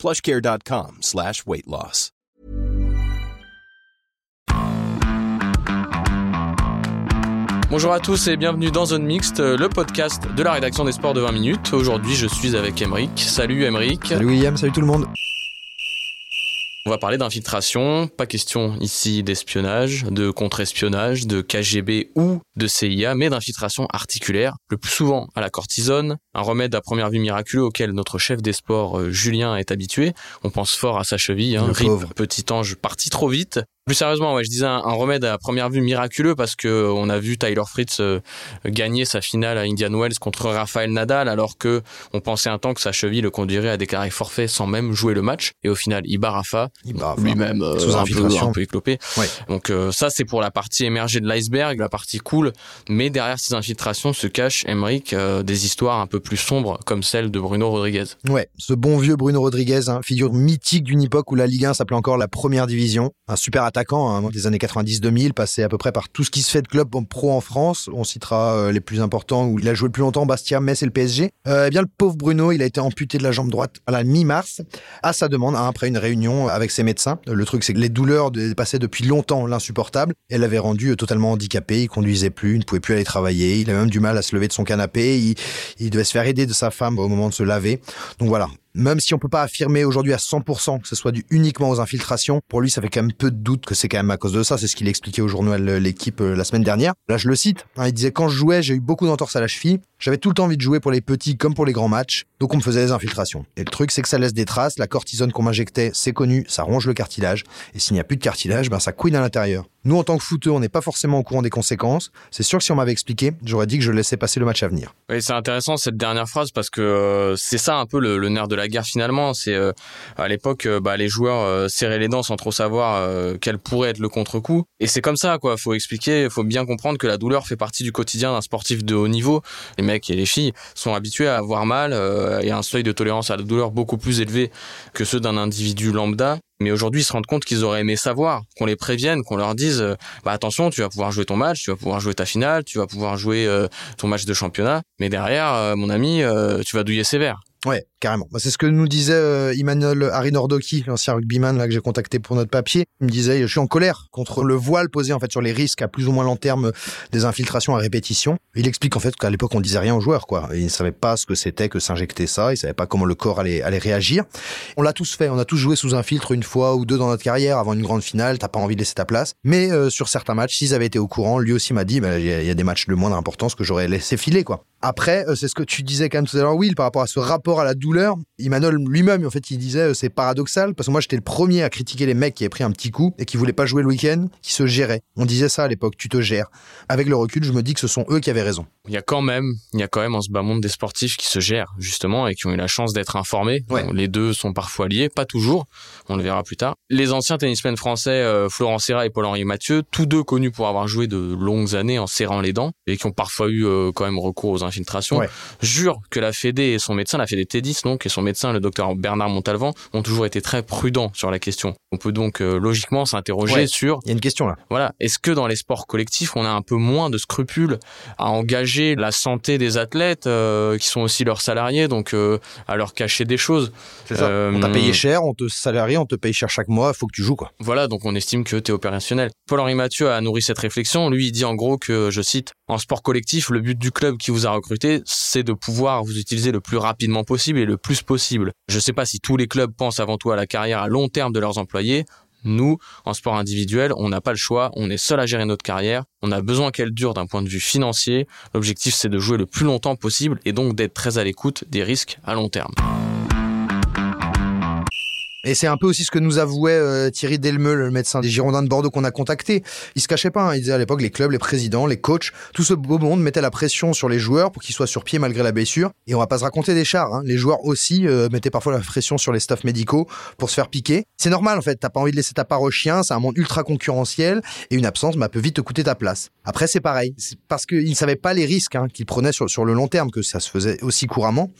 plushcare.com slash weight loss. Bonjour à tous et bienvenue dans Zone Mixte, le podcast de la rédaction des sports de 20 minutes. Aujourd'hui, je suis avec Emeric. Salut Emeric. Salut William, salut tout le monde. On va parler d'infiltration, pas question ici d'espionnage, de contre-espionnage, de KGB ou de CIA, mais d'infiltration articulaire, le plus souvent à la cortisone, un remède à première vue miraculeux auquel notre chef des sports euh, Julien est habitué. On pense fort à sa cheville, hein, rip, petit ange parti trop vite. Plus sérieusement, ouais, je disais un, remède à première vue miraculeux parce que on a vu Tyler Fritz euh, gagner sa finale à Indian Wells contre Rafael Nadal alors que on pensait un temps que sa cheville le conduirait à déclarer forfait sans même jouer le match. Et au final il bat Rafa, lui-même euh, un, peu, un peu éclopé. Donc euh, ça c'est pour la partie émergée de l'iceberg, la partie cool, mais derrière ces infiltrations se cache Emmerich des histoires un peu plus sombres comme celle de Bruno Rodriguez. Ouais, ce bon vieux Bruno Rodriguez, hein, figure mythique d'une époque où la Ligue 1 s'appelait encore la première division, un super attaquant Hein, des années 90-2000, passé à peu près par tout ce qui se fait de club pro en France. On citera euh, les plus importants où il a joué le plus longtemps, Bastia, Metz et le PSG. Euh, eh bien, le pauvre Bruno, il a été amputé de la jambe droite à la mi-mars, à sa demande, hein, après une réunion avec ses médecins. Le truc, c'est que les douleurs dépassaient depuis longtemps l'insupportable. Elle l'avait rendu euh, totalement handicapé. Il conduisait plus, il ne pouvait plus aller travailler. Il avait même du mal à se lever de son canapé. Il, il devait se faire aider de sa femme au moment de se laver. Donc voilà, même si on peut pas affirmer aujourd'hui à 100% que ce soit dû uniquement aux infiltrations, pour lui, ça fait quand même peu de doute que c'est quand même à cause de ça. C'est ce qu'il expliquait au journal L'équipe euh, la semaine dernière. Là, je le cite. Hein, il disait quand je jouais, j'ai eu beaucoup d'entorses à la cheville. J'avais tout le temps envie de jouer pour les petits comme pour les grands matchs, donc on me faisait des infiltrations. Et le truc, c'est que ça laisse des traces. La cortisone qu'on m'injectait, c'est connu, ça ronge le cartilage. Et s'il n'y a plus de cartilage, ben ça couine à l'intérieur. Nous, en tant que footeux, on n'est pas forcément au courant des conséquences. C'est sûr que si on m'avait expliqué, j'aurais dit que je laissais passer le match à venir. Oui, c'est intéressant cette dernière phrase parce que euh, c'est ça un peu le, nerf de la guerre finalement. C'est euh, à l'époque, euh, bah, les joueurs serraient les dents sans trop savoir quel pourrait être le contre-coup. Et c'est comme ça, quoi. Faut expliquer, faut bien comprendre que la douleur fait partie du quotidien d'un sportif de haut niveau. Les mecs et les filles sont habitués à avoir mal et à un seuil de tolérance à la douleur beaucoup plus élevé que ceux d'un individu lambda. Mais aujourd'hui, ils se rendent compte qu'ils auraient aimé savoir, qu'on les prévienne, qu'on leur dise, euh, bah attention, tu vas pouvoir jouer ton match, tu vas pouvoir jouer ta finale, tu vas pouvoir jouer euh, ton match de championnat. Mais derrière, euh, mon ami, tu vas douiller sévère. Ouais, carrément. Bah, c'est ce que nous disait euh, Emmanuel Arinordoki, l'ancien rugbyman là que j'ai contacté pour notre papier. Il me disait, je suis en colère contre le voile posé en fait sur les risques à plus ou moins long terme des infiltrations à répétition. Il explique en fait qu'à l'époque on disait rien aux joueurs quoi. Il ne savait pas ce que c'était que s'injecter ça. Il savait pas comment le corps allait, allait réagir. On l'a tous fait. On a tous joué sous un filtre une fois ou deux dans notre carrière avant une grande finale. T'as pas envie de laisser ta place. Mais euh, sur certains matchs, s'ils avaient été au courant, lui aussi m'a dit, bah, il y, a des matchs de moindre importance que j'aurais laissé filer quoi. Après, euh, c'est ce que tu disais quand même tout à l'heure, Will, par rapport à ce rapport à la douleur. Emmanuel lui-même, en fait, il disait euh, c'est paradoxal parce que moi j'étais le premier à critiquer les mecs qui avaient pris un petit coup et qui voulaient pas jouer le week-end, qui se géraient. On disait ça à l'époque, tu te gères. Avec le recul, je me dis que ce sont eux qui avaient raison. Il y a quand même, il y a quand même en ce bas monde des sportifs qui se gèrent justement et qui ont eu la chance d'être informés. les deux sont parfois liés, pas toujours. On le verra plus tard. Les anciens tennismen français euh, Florent Serra et Paul-Henri Mathieu, tous deux connus pour avoir joué de longues années en serrant les dents et qui ont parfois eu quand même recours aux infiltration, jure que la Fédé et son médecin, la Fédé Et son médecin, le docteur Bernard Montalvan, ont toujours été très prudents sur la question. On peut donc euh, logiquement s'interroger sur... Il y a une question là. Voilà, est-ce que dans les sports collectifs, on a un peu moins de scrupules à engager la santé des athlètes, euh, qui sont aussi leurs salariés, donc euh, à leur cacher des choses? C'est ça. on t'a payé cher, on te salarie, on te paye cher chaque mois, faut que tu joues quoi. Voilà, donc on estime que tu es opérationnel. Paul-Henri Mathieu a nourri cette réflexion. Lui, il dit en gros que, je cite, en sport collectif, le but du club qui vous a recruté, c'est de pouvoir vous utiliser le plus rapidement possible et le plus possible. Je ne sais pas si tous les clubs pensent avant tout à la carrière à long terme de leurs employés. Nous, en sport individuel, on n'a pas le choix, on est seul à gérer notre carrière, on a besoin qu'elle dure d'un point de vue financier. L'objectif, c'est de jouer le plus longtemps possible et donc d'être très à l'écoute des risques à long terme. Et c'est un peu aussi ce que nous avouait euh, Thierry Delmeux, le médecin des Girondins de Bordeaux qu'on a contacté. Il se cachait pas, hein. il disait à l'époque les clubs, les présidents, les coachs, tout ce beau monde mettait la pression sur les joueurs pour qu'ils soient sur pied malgré la blessure. Et on va pas se raconter des chars, hein. les joueurs aussi euh, mettaient parfois la pression sur les staffs médicaux pour se faire piquer. C'est normal en fait, t'as pas envie de laisser ta part au chien, c'est un monde ultra concurrentiel et une absence bah, peut vite te coûter ta place. Après c'est pareil, parce qu'ils ne savaient pas les risques hein, qu'ils prenaient sur, sur le long terme que ça se faisait aussi couramment.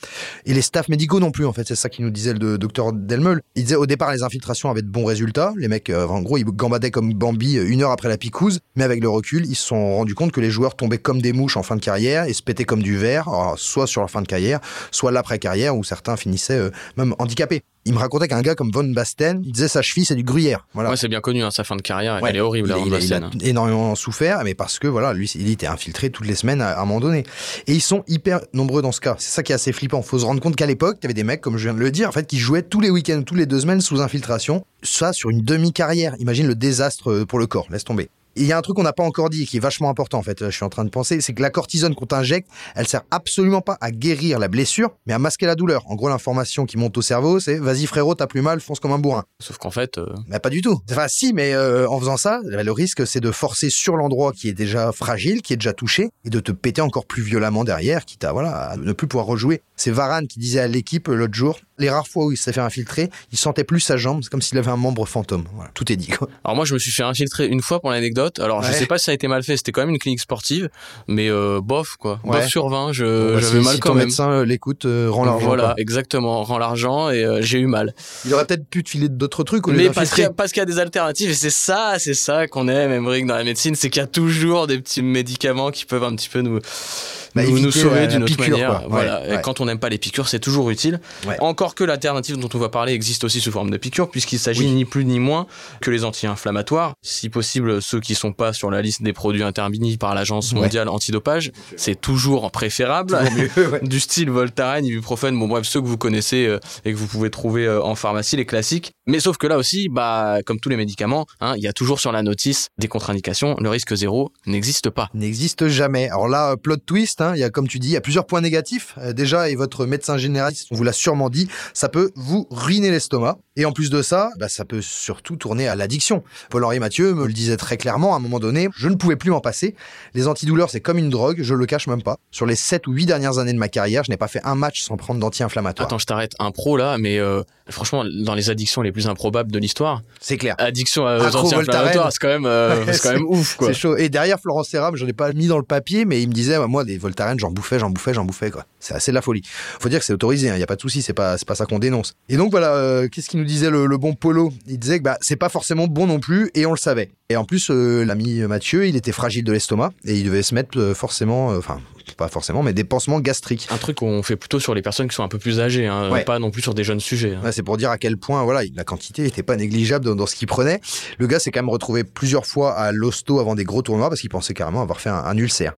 Et les staffs médicaux non plus en fait, c'est ça qui nous disait le docteur Delmeul. Au départ les infiltrations avaient de bons résultats. Les mecs, euh, en gros, ils gambadaient comme Bambi euh, une heure après la picouse. Mais avec le recul, ils se sont rendus compte que les joueurs tombaient comme des mouches en fin de carrière et se pétaient comme du verre, soit sur leur fin de carrière, soit l'après-carrière où certains finissaient euh, même handicapés il me racontait qu'un gars comme Von Basten, il disait sa cheville c'est du gruyère. Voilà. Ouais, c'est bien connu, hein, sa fin de carrière, elle est horrible. Il, il, a, énormément souffert, mais parce que voilà, lui, il était infiltré toutes les semaines à, un moment donné. Et ils sont hyper nombreux dans ce cas. C'est ça qui est assez flippant. Faut se rendre compte qu'à l'époque, il y avait des mecs, comme je viens de le dire, en fait, qui jouaient tous les week-ends, tous les deux semaines sous infiltration. Ça sur une demi-carrière. Imagine le désastre euh, pour le corps. Laisse tomber il y a un truc qu'on n'a pas encore dit et qui est vachement important en fait, je suis en train de penser, c'est que la cortisone qu'on t'injecte, elle sert absolument pas à guérir la blessure, mais à masquer la douleur. En gros, l'information qui monte au cerveau, c'est vas-y frérot, t'as plus mal, fonce comme un bourrin. Sauf qu'en fait... Euh... Bah, pas du tout. Enfin si, mais euh, en faisant ça, bah, le risque c'est de forcer sur l'endroit qui est déjà fragile, qui est déjà touché, et de te péter encore plus violemment derrière, quitte à, voilà, à ne plus pouvoir rejouer. C'est Varane qui disait à l'équipe euh, l'autre jour, les rares fois où il s'est fait infiltrer, il sentait plus sa jambe, c'est comme s'il avait un membre fantôme. Voilà, tout est dit. Quoi. Alors moi, je me suis fait infiltrer une fois pour l'anecdote. Alors je sais pas si ça a été mal fait, c'était quand même une clinique sportive, mais euh, bof quoi, bof sur 20, je bah, j'avais mal si quand ton même. médecin euh, l'écoute, euh, rend l'argent. Voilà, exactement, rend l'argent et euh, j'ai eu mal. Il aurait peut-être pu te filer d'autres trucs au Mais parce qu'il y, parce qu'il y, a des alternatives et c'est ça, c'est ça qu'on aime, Emmerich, dans la médecine, c'est qu'il y a toujours des petits médicaments qui peuvent un petit peu nous bah, nous, nous sauver d'une autre piqûre, manière. quoi. Voilà. Ouais, Et ouais. quand on n'aime pas les piqûres, c'est toujours utile. Ouais. Encore que l'alternative dont on va parler existe aussi sous forme de piqûre, puisqu'il s'agit Oui. ni plus ni moins que les anti-inflammatoires. Si possible, ceux qui sont pas sur la liste des produits interdits par l'agence Ouais. mondiale antidopage, c'est toujours préférable. Toujours mieux, ouais. du style Voltaren, ibuprofène, bon bref, ceux que vous connaissez euh, et que vous pouvez trouver euh, en pharmacie, les classiques. Mais sauf que là aussi, bah, comme tous les médicaments, hein, il y a toujours sur la notice des contre-indications. Le risque zéro n'existe pas. n'existe jamais. Alors là, euh, plot twist, hein, il y a comme tu dis, il y a plusieurs points négatifs. Euh, déjà, et votre médecin généraliste vous l'a sûrement dit, ça peut vous ruiner l'estomac. Et en plus de ça, bah, ça peut surtout tourner à l'addiction. Paul-Henri Mathieu me le disait très clairement, à un moment donné, je ne pouvais plus m'en passer. Les antidouleurs, c'est comme une drogue, je le cache même pas. Sur les 7 ou 8 dernières années de ma carrière, je n'ai pas fait un match sans prendre d'anti-inflammatoire. Attends, je t'arrête. Un pro là, mais euh, franchement, dans les addictions les plus improbables de l'histoire, C'est clair. addiction aux Accro anti-inflammatoires, Voltaren. c'est quand même, euh, Ouais, c'est quand même ouf quoi. C'est chaud. Et derrière Florence Serra, je ai pas mis dans le papier, mais il me disait, moi, des Voltaren, j'en bouffais, j'en bouffais, j'en bouffais, quoi. C'est assez de la folie. Faut dire que c'est autorisé, il n'y a pas de souci, c'est pas, c'est pas ça qu'on dénonce. Et donc, voilà, euh, qu'est-ce qu'il nous disait le, le bon Polo? Il disait que bah, c'est pas forcément bon non plus, et on le savait. Et en plus, euh, l'ami Mathieu, il était fragile de l'estomac, et il devait se mettre euh, forcément, euh, enfin, pas forcément, mais des pansements gastriques. Un truc qu'on fait plutôt sur les personnes qui sont un peu plus âgées, hein, Ouais. pas non plus sur des jeunes sujets. hein. Ouais, c'est pour dire à quel point voilà, la quantité n'était pas négligeable dans, dans ce qu'il prenait. Le gars s'est quand même retrouvé plusieurs fois à l'hosto avant des gros tournois parce qu'il pensait carrément avoir fait un, un ulcère.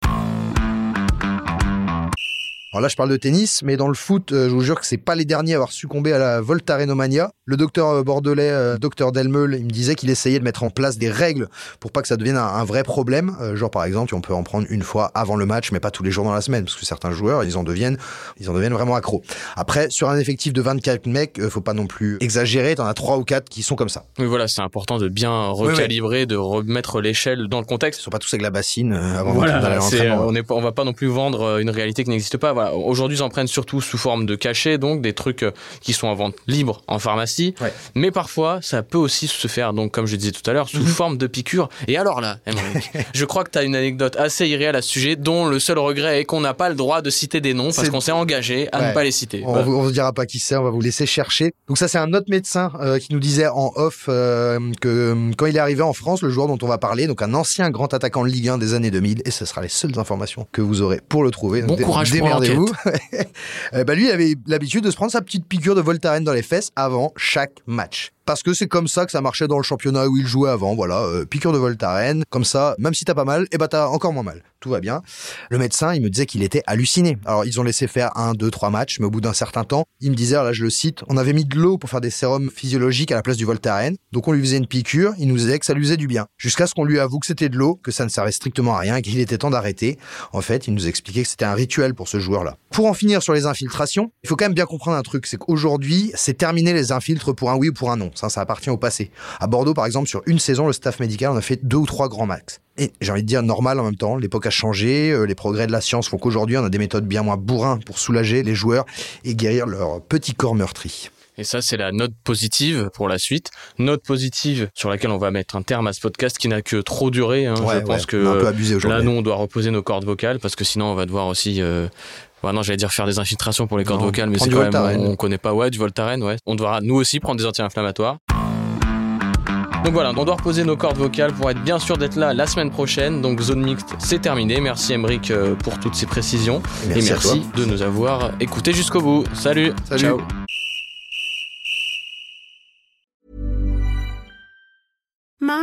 Alors là, je parle de tennis, mais dans le foot, euh, je vous jure que c'est pas les derniers à avoir succombé à la Voltarenomania. Le docteur euh, bordelais, euh, docteur Delmeul, il me disait qu'il essayait de mettre en place des règles pour pas que ça devienne un, un vrai problème. Euh, genre par exemple, on peut en prendre une fois avant le match, mais pas tous les jours dans la semaine, parce que certains joueurs, ils en deviennent, ils en deviennent vraiment accros. Après, sur un effectif de 24 mecs, euh, faut pas non plus exagérer. T'en as trois ou quatre qui sont comme ça. Oui, voilà, c'est important de bien recalibrer, de remettre l'échelle dans le Ils contexte. sont pas tous avec la bassine euh, avant Voilà, l'entraînement. on, est, pas- on va pas non plus vendre une réalité qui n'existe pas. Voilà. Aujourd'hui, ils en prennent surtout sous forme de cachets, donc des trucs euh, qui sont en vente libre en pharmacie. Ouais. Mais parfois, ça peut aussi se faire, donc comme je disais tout à l'heure, Mhm. sous forme de piqûre. Et alors là, je crois que tu as une anecdote assez irréelle à ce sujet, dont le seul regret est qu'on n'a pas le droit de citer des noms parce qu'on s'est engagé à Ouais. ne pas les citer. On, Voilà. vous, on vous dira pas qui c'est, on va vous laisser chercher. Donc ça, c'est un autre médecin euh, qui nous disait en off euh, que quand il est arrivé en France, le joueur dont on va parler, donc un ancien grand attaquant de Ligue 1 des années 2000, et ce sera les seules informations que vous aurez pour le trouver. Bon Donc, courage pour Euh, bah lui, il avait l'habitude de se prendre sa petite piqûre de Voltaren dans les fesses avant chaque match. Parce que c'est comme ça que ça marchait dans le championnat où il jouait avant. Voilà, euh, piqûre de Voltaren. Comme ça, même si t'as pas mal, et eh bah ben, t'as encore moins mal. Tout va bien. Le médecin, il me disait qu'il était halluciné. Alors ils ont laissé faire un, deux, trois matchs, mais au bout d'un certain temps, il me disait, là je le cite, on avait mis de l'eau pour faire des sérums physiologiques à la place du Voltaren. Donc on lui faisait une piqûre, il nous disait que ça lui faisait du bien. Jusqu'à ce qu'on lui avoue que c'était de l'eau, que ça ne servait strictement à rien qu'il était temps d'arrêter. En fait, il nous expliquait que c'était un rituel pour ce joueur-là. Pour en finir sur les infiltrations, il faut quand même bien comprendre un truc, c'est qu'aujourd'hui, c'est terminé les infiltres pour un oui ou pour un non. Ça, ça appartient au passé. À Bordeaux, par exemple, sur une saison, le staff médical, on a fait deux ou trois grands max. Et j'ai envie de dire normal en même temps, l'époque a changé, euh, les progrès de la science font qu'aujourd'hui on a des méthodes bien moins bourrins pour soulager les joueurs et guérir leur petit corps meurtri. Et ça, c'est la note positive pour la suite. Note positive sur laquelle on va mettre un terme à ce podcast qui n'a que trop duré. Hein. Je pense que là, nous, on doit reposer nos cordes vocales parce que sinon, on va devoir aussi euh, non, j'allais dire faire des infiltrations pour les cordes vocales, mais c'est quand même, on, connaît pas, ouais, du Voltaren, ouais. On devra nous aussi prendre des anti-inflammatoires. Donc voilà, on doit reposer nos cordes vocales pour être bien sûr d'être là la semaine prochaine. Donc zone mixte, c'est terminé. Merci Emric euh, pour toutes ces précisions. et merci de nous avoir écoutés jusqu'au bout. Salut. Salut. Ciao.